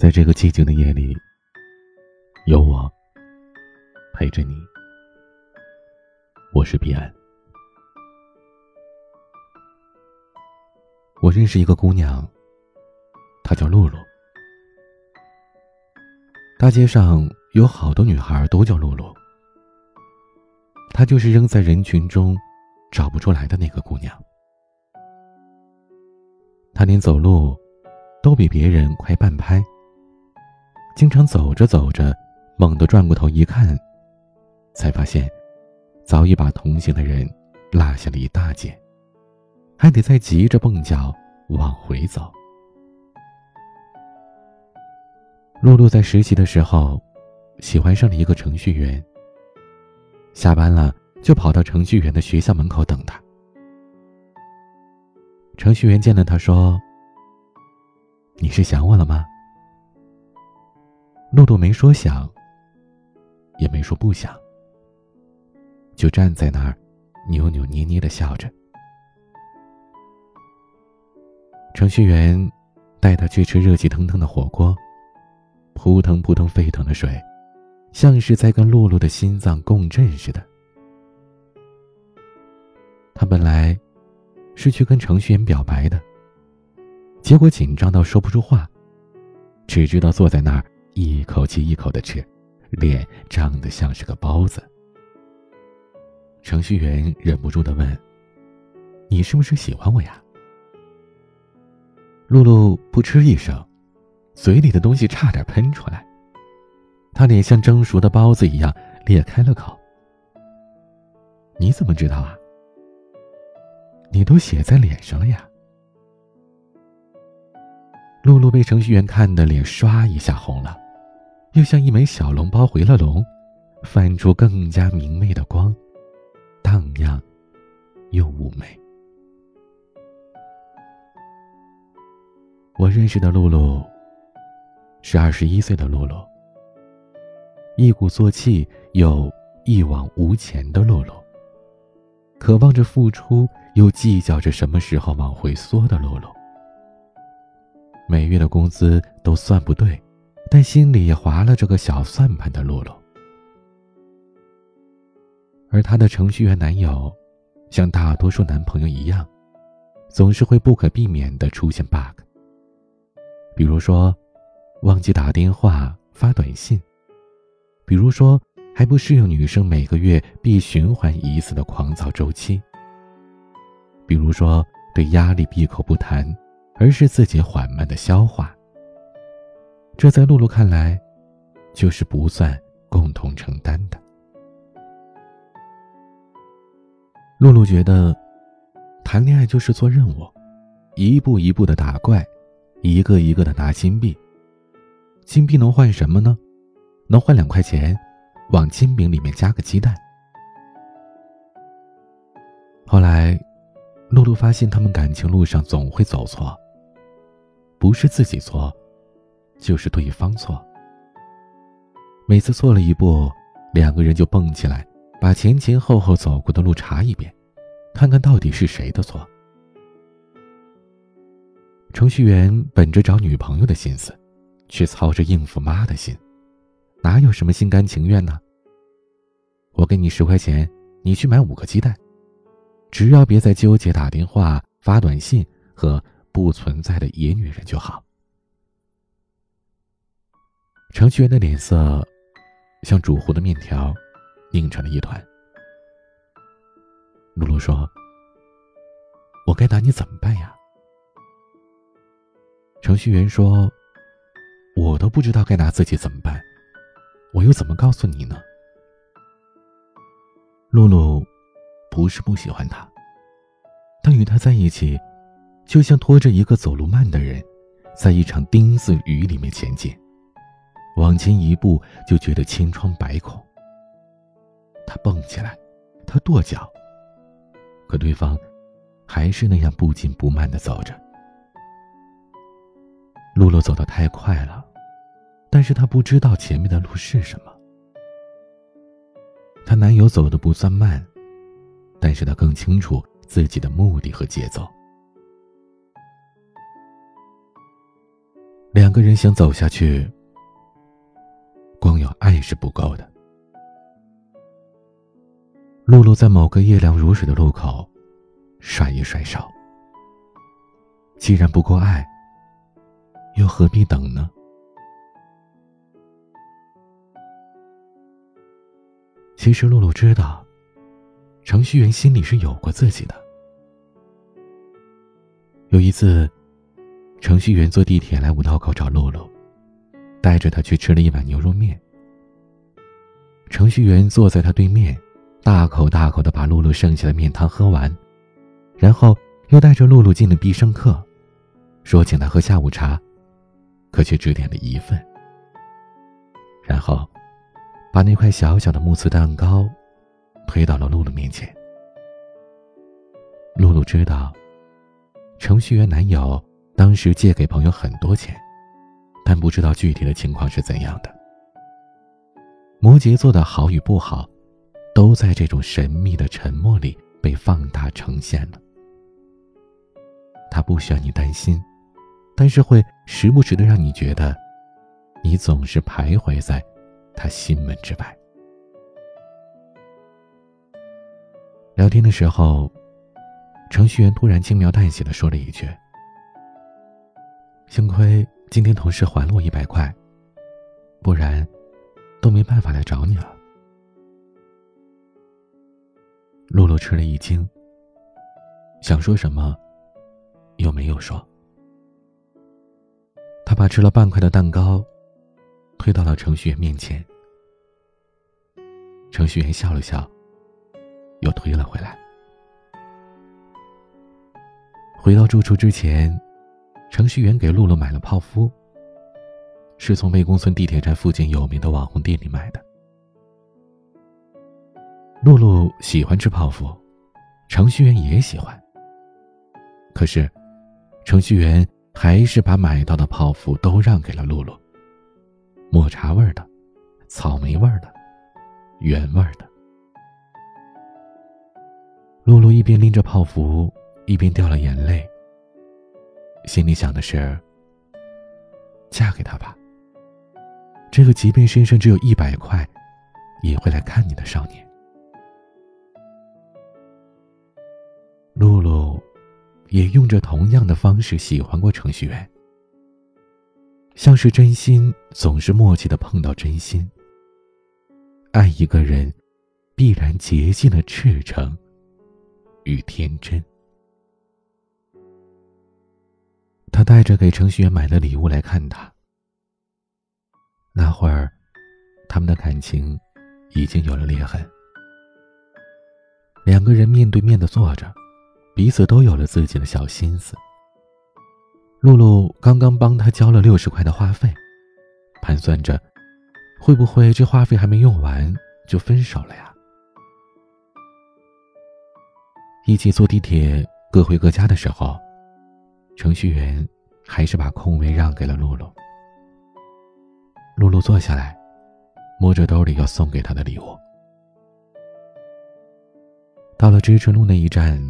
在这个寂静的夜里，有我陪着你。我是彼岸。我认识一个姑娘，她叫露露。大街上有好多女孩都叫露露，她就是扔在人群中找不出来的那个姑娘。她连走路都比别人快半拍，经常走着走着，猛地转过头一看，才发现早已把同行的人落下了一大截。还得再急着蹦脚往回走。露露在实习的时候，喜欢上了一个程序员。下班了就跑到程序员的学校门口等他。程序员见了他说：“你是想我了吗？”露露没说想，也没说不想，就站在那儿，扭扭捏捏的笑着。程序员带他去吃热气腾腾的火锅，扑腾扑腾沸腾的水，像是在跟露露的心脏共振似的。他本来是去跟程序员表白的，结果紧张到说不出话，只知道坐在那儿一口接一口的吃，脸张得像是个包子。程序员忍不住的问：“你是不是喜欢我呀？”露露扑哧一声，嘴里的东西差点喷出来。她脸像蒸熟的包子一样裂开了口。你怎么知道啊？你都写在脸上了呀！露露被程序员看的脸唰一下红了，又像一枚小笼包回了笼，泛出更加明媚的光，荡漾又妩媚。我认识的露露，是二十一岁的露露，一鼓作气又一往无前的露露，渴望着付出又计较着什么时候往回缩的露露，每月的工资都算不对，但心里也划了这个小算盘的露露，而她的程序员男友，像大多数男朋友一样，总是会不可避免的出现 bug。比如说，忘记打电话发短信；比如说，还不适应女生每个月必循环一次的狂躁周期；比如说，对压力闭口不谈，而是自己缓慢的消化。这在露露看来，就是不算共同承担的。露露觉得，谈恋爱就是做任务，一步一步的打怪。一个一个的拿金币，金币能换什么呢？能换两块钱，往金饼里面加个鸡蛋。后来，露露发现他们感情路上总会走错，不是自己错，就是对方错。每次错了一步，两个人就蹦起来，把前前后后走过的路查一遍，看看到底是谁的错。程序员本着找女朋友的心思，却操着应付妈的心，哪有什么心甘情愿呢？我给你十块钱，你去买五个鸡蛋，只要别再纠结打电话、发短信和不存在的野女人就好。程序员的脸色像煮糊的面条，拧成了一团。露露说：“我该拿你怎么办呀？”程序员说：“我都不知道该拿自己怎么办，我又怎么告诉你呢？”露露不是不喜欢他，但与他在一起，就像拖着一个走路慢的人，在一场丁字雨里面前进，往前一步就觉得千疮百孔。他蹦起来，他跺脚，可对方还是那样不紧不慢的走着。露露走得太快了，但是她不知道前面的路是什么。她男友走的不算慢，但是他更清楚自己的目的和节奏。两个人想走下去，爱是不够的。露露在某个夜凉如水的路口，甩一甩手。既然不够爱，又何必等呢？其实露露知道，程序员心里是有过自己的。有一次。程序员坐地铁来五道口找露露，带着她去吃了一碗牛肉面。程序员坐在他对面，大口大口的把露露剩下的面汤喝完，然后又带着露露进了必胜客，说请她喝下午茶，可却只点了一份。然后，把那块小小的慕斯蛋糕推到了露露面前。露露知道，程序员男友。当时借给朋友很多钱，但不知道具体的情况是怎样的。摩羯座的好与不好，都在这种神秘的沉默里被放大呈现了。他不需要你担心，但是会时不时的让你觉得，你总是徘徊在他心门之外。聊天的时候，程序员突然轻描淡写的说了一句。幸亏今天同事还了我一百块，不然都没办法来找你了。露露吃了一惊，想说什么，又没有说。他把吃了半块的蛋糕推到了程序员面前，程序员笑了笑，又推了回来。回到住处之前。程序员给露露买了泡芙，是从魏公村地铁站附近有名的网红店里买的。露露喜欢吃泡芙，程序员也喜欢。可是，程序员还是把买到的泡芙都让给了露露。抹茶味的，草莓味的，原味的。露露一边拎着泡芙，一边掉了眼泪。心里想的是：嫁给他吧。这个即便身上只有一百块，也会来看你的少年。露露也用着同样的方式喜欢过程序员。像是真心，总是默契的碰到真心。爱一个人，必然竭尽了赤诚与天真。他带着给程序员买的礼物来看他。那会儿，他们的感情已经有了裂痕。两个人面对面的坐着，彼此都有了自己的小心思。露露刚刚帮他交了六十块的话费，盘算着，会不会这话费还没用完就分手了呀？一起坐地铁各回各家的时候。程序员还是把空位让给了露露。露露坐下来，摸着兜里要送给他的礼物。到了知春路那一站，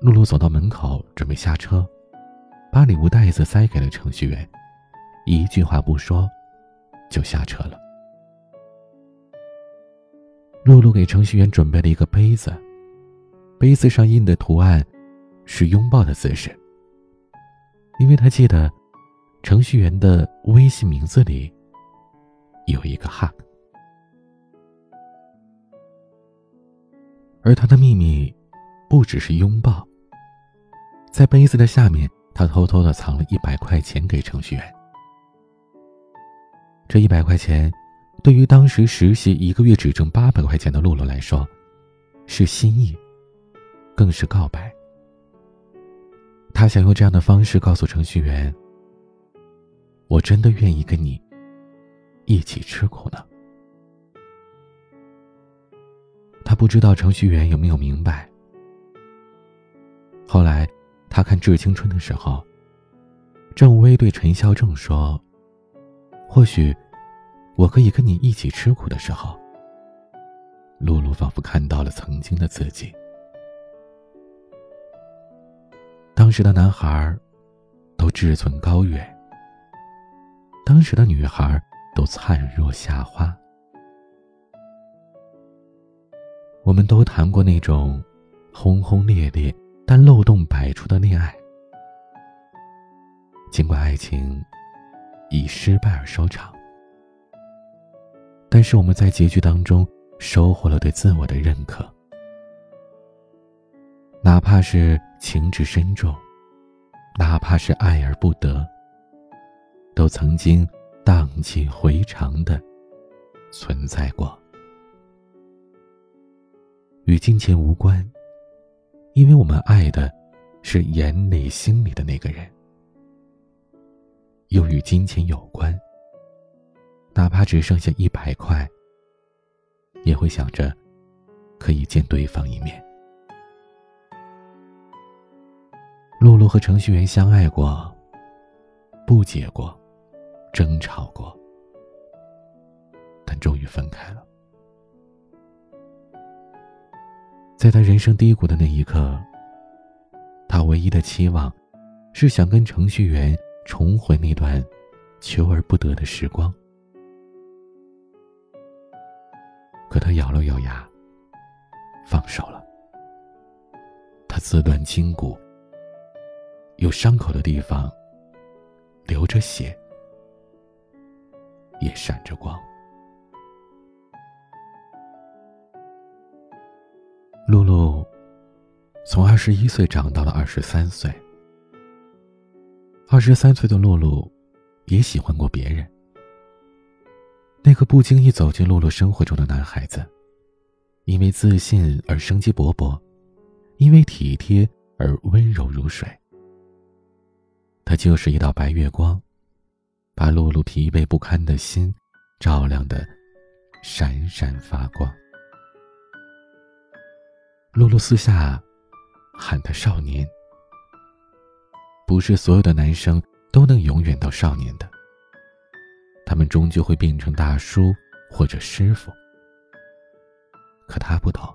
露露走到门口准备下车，把礼物袋子塞给了程序员，一句话不说，就下车了。露露给程序员准备了一个杯子，杯子上印的图案是拥抱的姿势。因为他记得，程序员的微信名字里有一个 “hug”，而他的秘密不只是拥抱。在杯子的下面，他偷偷的藏了一百块钱给程序员。这一百块钱，对于当时实习一个月只挣八百块钱的露露来说，是心意，更是告白。他想用这样的方式告诉程序员：“我真的愿意跟你一起吃苦呢。”他不知道程序员有没有明白。后来，他看《致青春》的时候，郑薇对陈孝正说：“或许我可以跟你一起吃苦的时候。”露露仿佛看到了曾经的自己。当时的男孩，都志存高远，当时的女孩都灿若夏花。我们都谈过那种轰轰烈烈但漏洞百出的恋爱，尽管爱情以失败而收场，但是我们在结局当中收获了对自我的认可，哪怕是情至深重，哪怕是爱而不得，都曾经荡气回肠的存在过。与金钱无关，因为我们爱的是眼里心里的那个人；又与金钱有关，哪怕只剩下一百块，也会想着可以见对方一面。露露和程序员相爱过，不解过，争吵过，但终于分开了。在他人生低谷的那一刻，他唯一的期望，是想跟程序员重回那段求而不得的时光。可他咬了咬牙，放手了。他自断筋骨，有伤口的地方流着血，也闪着光。露露从二十一岁长到了二十三岁。二十三岁的露露也喜欢过别人。那个不经意走进露露生活中的男孩子，因为自信而生机勃勃，因为体贴而温柔如水。他就是一道白月光，把露露疲惫不堪的心照亮的闪闪发光。露露私下喊他少年。不是所有的男生都能永远到少年的，他们终究会变成大叔或者师傅。可他不同，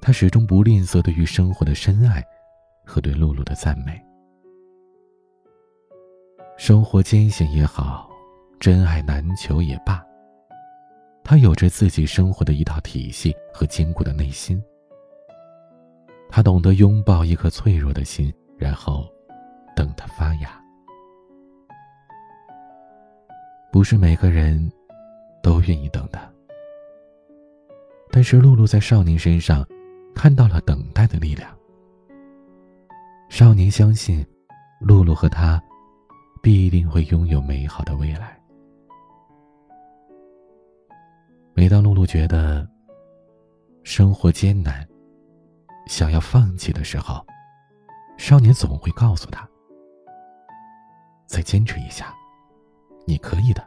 他始终不吝啬对于生活的深爱和对露露的赞美。生活艰险也好，真爱难求也罢，他有着自己生活的一套体系和坚固的内心。他懂得拥抱一颗脆弱的心，然后等它发芽。不是每个人都愿意等的，但是露露在少年身上看到了等待的力量。少年相信，露露和他必定会拥有美好的未来。每当露露觉得生活艰难，想要放弃的时候，少年总会告诉他：“再坚持一下，你可以的，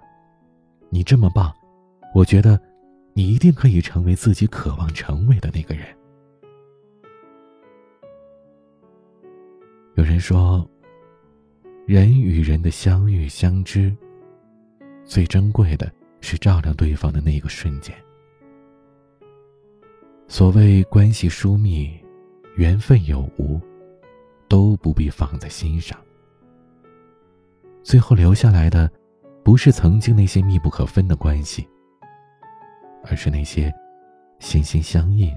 你这么棒，我觉得你一定可以成为自己渴望成为的那个人。”有人说，人与人的相遇相知，最珍贵的是照亮对方的那个瞬间。所谓关系疏密。缘分有无，都不必放在心上。最后留下来的，不是曾经那些密不可分的关系，而是那些心心相印、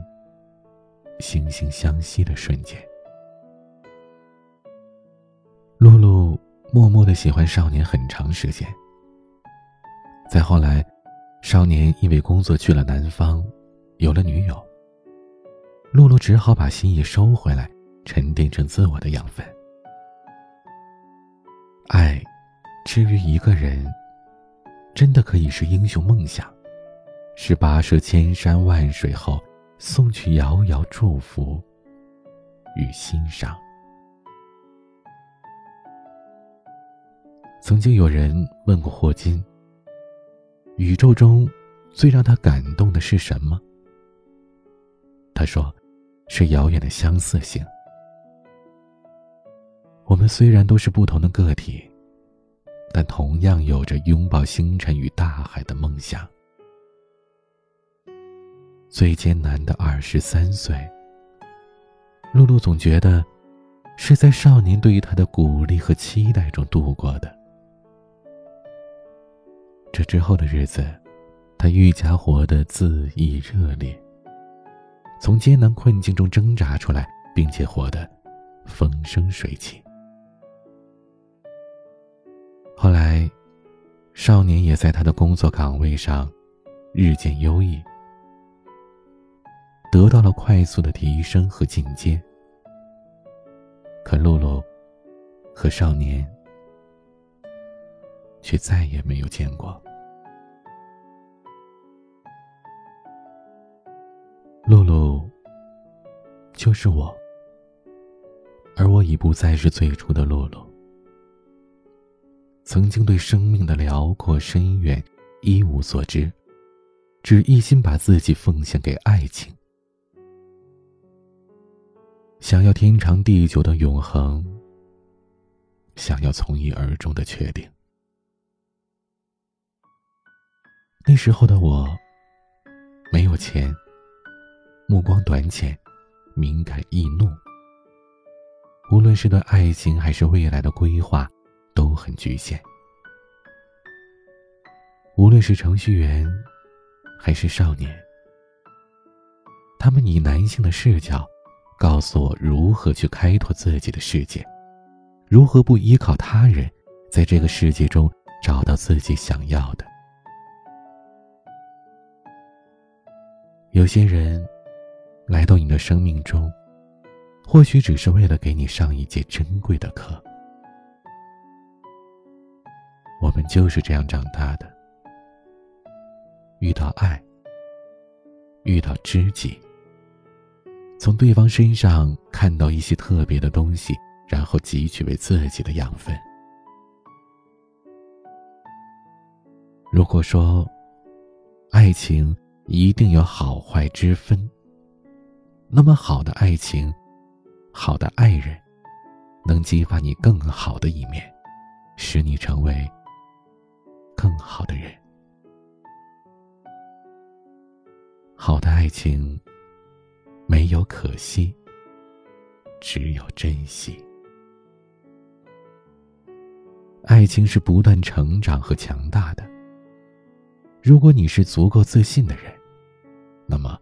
惺惺相惜的瞬间。默默的喜欢少年很长时间。再后来，少年因为工作去了南方，有了女友。露露只好把心意收回来，沉淀成自我的养分。爱，至于一个人，真的可以是英雄梦想，是跋涉千山万水后送去遥遥祝福与欣赏。曾经有人问过霍金：宇宙中最让他感动的是什么？他说。是遥远的相似性。我们虽然都是不同的个体，但同样有着拥抱星辰与大海的梦想。最艰难的二十三岁，露露总觉得是在少年对于她的鼓励和期待中度过的。这之后的日子，他愈加活得恣意热烈，从艰难困境中挣扎出来，并且活得风生水起。后来，少年也在他的工作岗位上日渐优异，得到了快速的提升和进阶。可露露和少年。却再也没有见过。露露，就是我，而我已不再是最初的露露。曾经对生命的辽阔深远一无所知，只一心把自己奉献给爱情，想要天长地久的永恒，想要从一而终的确定。那时候的我，没有钱，目光短浅，敏感易怒。无论是对爱情还是未来的规划，都很局限。无论是程序员，还是少年，他们以男性的视角，告诉我如何去开拓自己的世界，如何不依靠他人，在这个世界中找到自己想要的。有些人来到你的生命中，或许只是为了给你上一节珍贵的课。我们就是这样长大的，遇到爱，遇到知己，从对方身上看到一些特别的东西，然后汲取为自己的养分。如果说爱情，一定有好坏之分。那么好的爱情，好的爱人，能激发你更好的一面，使你成为更好的人。好的爱情，没有可惜，只有珍惜。爱情是不断成长和强大的。如果你是足够自信的人。那么，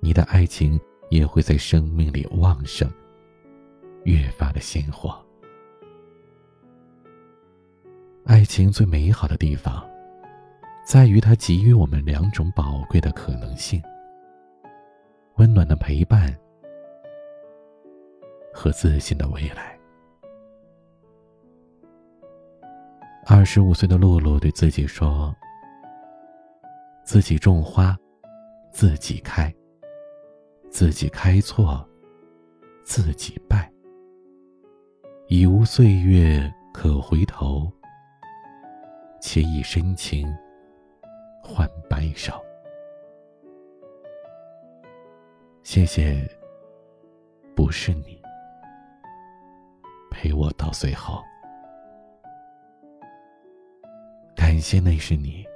你的爱情也会在生命里旺盛，越发的鲜活。爱情最美好的地方，在于它给予我们两种宝贵的可能性：温暖的陪伴和自信的未来。二十五岁的露露对自己说：“自己种花。”自己开，自己开错，自己败。已无岁月可回头，且以深情换白首。谢谢，不是你陪我到最后，感谢那是你。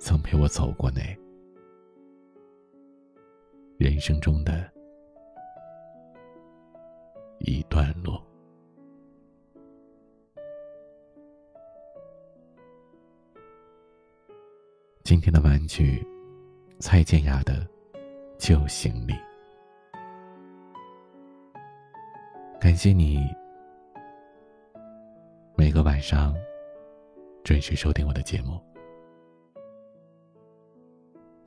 曾陪我走过那人生中的一段路。今天的玩具，蔡健雅的旧行李。感谢你每个晚上准时收听我的节目。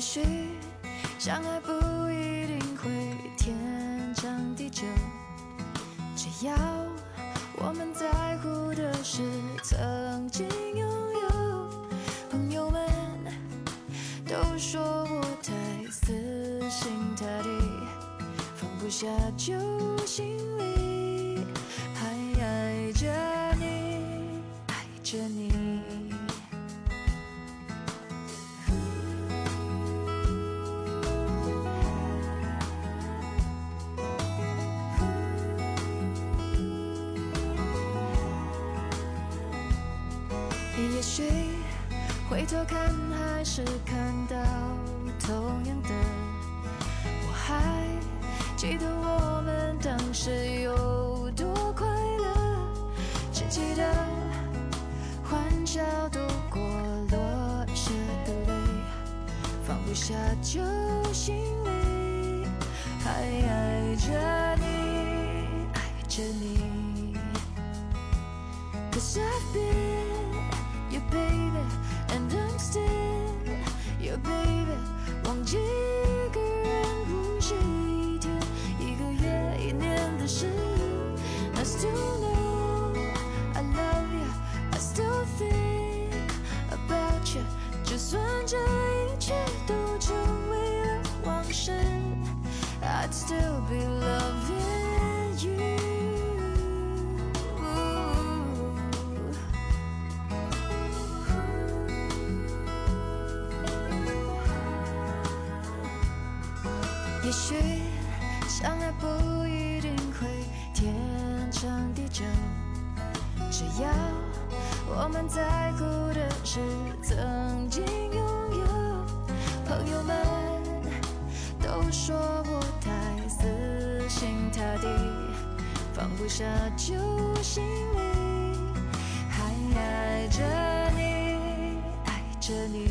也许相爱不一定会天长地久，只要我们在乎的是曾经拥有。朋友们都说我太死心塌地，放不下就也许回头看还是看到同样的。我还记得我们当时有多快乐，只记得欢笑度过落下的泪，放不下旧心里，还爱着你，爱着你。Cause I've been baby and I'm still your baby 也许相爱不一定会天长地久，只要我们在乎的是曾经拥有。朋友们都说我太死心塌地，放不下旧心里，还爱着你，爱着你。